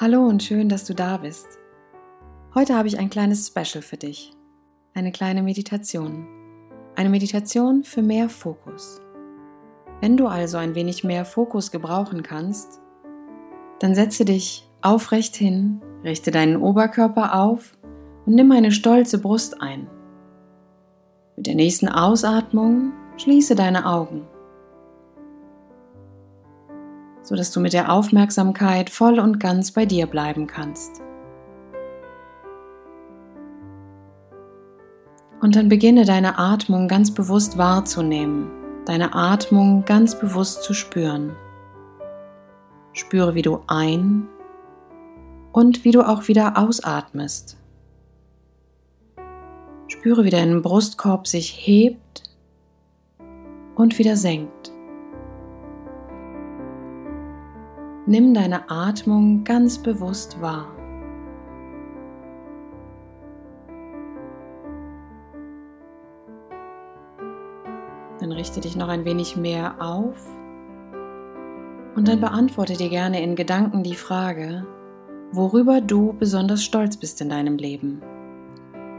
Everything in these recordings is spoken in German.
Hallo und schön, dass du da bist. Heute habe ich ein kleines Special für dich. Eine kleine Meditation. Eine Meditation für mehr Fokus. Wenn du also ein wenig mehr Fokus gebrauchen kannst, dann setze dich aufrecht hin, richte deinen Oberkörper auf und nimm eine stolze Brust ein. Mit der nächsten Ausatmung schließe deine Augen sodass du mit der Aufmerksamkeit voll und ganz bei dir bleiben kannst. Und dann beginne deine Atmung ganz bewusst wahrzunehmen, deine Atmung ganz bewusst zu spüren. Spüre, wie du ein und wie du auch wieder ausatmest. Spüre, wie dein Brustkorb sich hebt und wieder senkt. Nimm deine Atmung ganz bewusst wahr. Dann richte dich noch ein wenig mehr auf und dann beantworte dir gerne in Gedanken die Frage, worüber du besonders stolz bist in deinem Leben.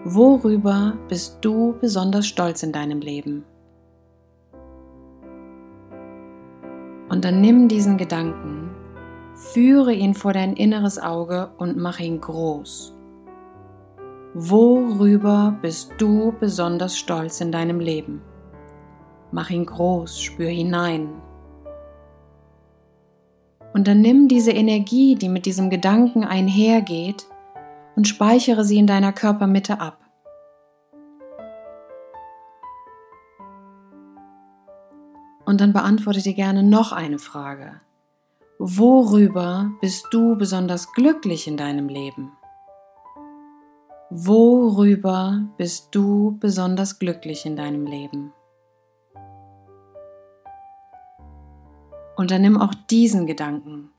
Worüber bist du besonders stolz in deinem Leben? Und dann nimm diesen Gedanken Führe ihn vor dein inneres Auge und mach ihn groß. Worüber bist du besonders stolz in deinem Leben? Mach ihn groß, spür hinein. Und dann nimm diese Energie, die mit diesem Gedanken einhergeht, und speichere sie in deiner Körpermitte ab. Und dann beantworte dir gerne noch eine Frage. Worüber bist du besonders glücklich in deinem Leben? Worüber bist du besonders glücklich in deinem Leben? Und dann nimm auch diesen Gedanken,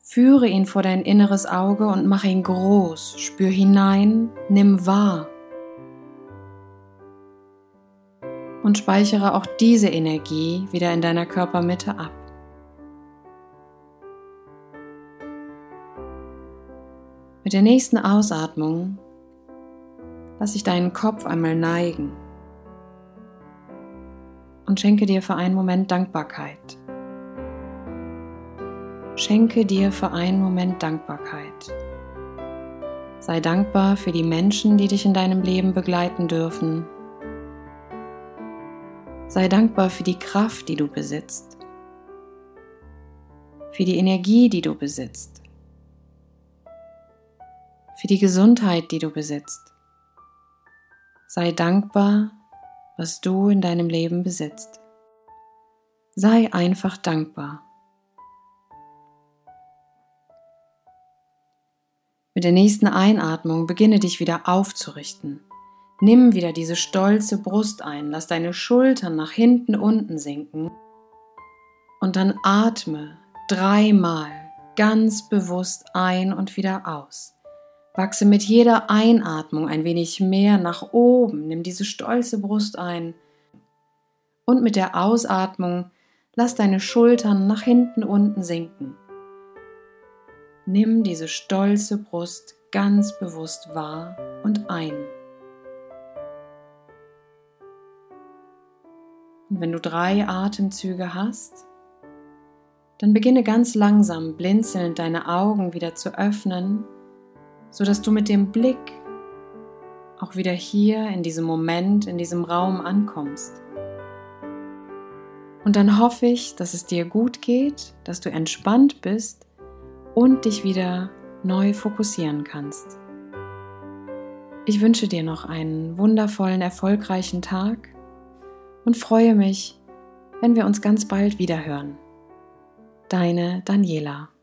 führe ihn vor dein inneres Auge und mach ihn groß, spür hinein, nimm wahr. Und speichere auch diese Energie wieder in deiner Körpermitte ab. Mit der nächsten Ausatmung lass ich deinen Kopf einmal neigen und schenke dir für einen Moment Dankbarkeit. Schenke dir für einen Moment Dankbarkeit. Sei dankbar für die Menschen, die dich in deinem Leben begleiten dürfen. Sei dankbar für die Kraft, die du besitzt, für die Energie, die du besitzt für die Gesundheit, die du besitzt. Sei dankbar, was du in deinem Leben besitzt. Sei einfach dankbar. Mit der nächsten Einatmung beginne dich wieder aufzurichten. Nimm wieder diese stolze Brust ein, lass deine Schultern nach hinten unten sinken und dann atme dreimal ganz bewusst ein und wieder aus. Wachse mit jeder Einatmung ein wenig mehr nach oben, nimm diese stolze Brust ein. Und mit der Ausatmung lass deine Schultern nach hinten unten sinken. Nimm diese stolze Brust ganz bewusst wahr und ein. Und wenn du drei Atemzüge hast, dann beginne ganz langsam blinzelnd deine Augen wieder zu öffnen sodass du mit dem Blick auch wieder hier in diesem Moment, in diesem Raum ankommst. Und dann hoffe ich, dass es dir gut geht, dass du entspannt bist und dich wieder neu fokussieren kannst. Ich wünsche dir noch einen wundervollen, erfolgreichen Tag und freue mich, wenn wir uns ganz bald wieder hören. Deine Daniela.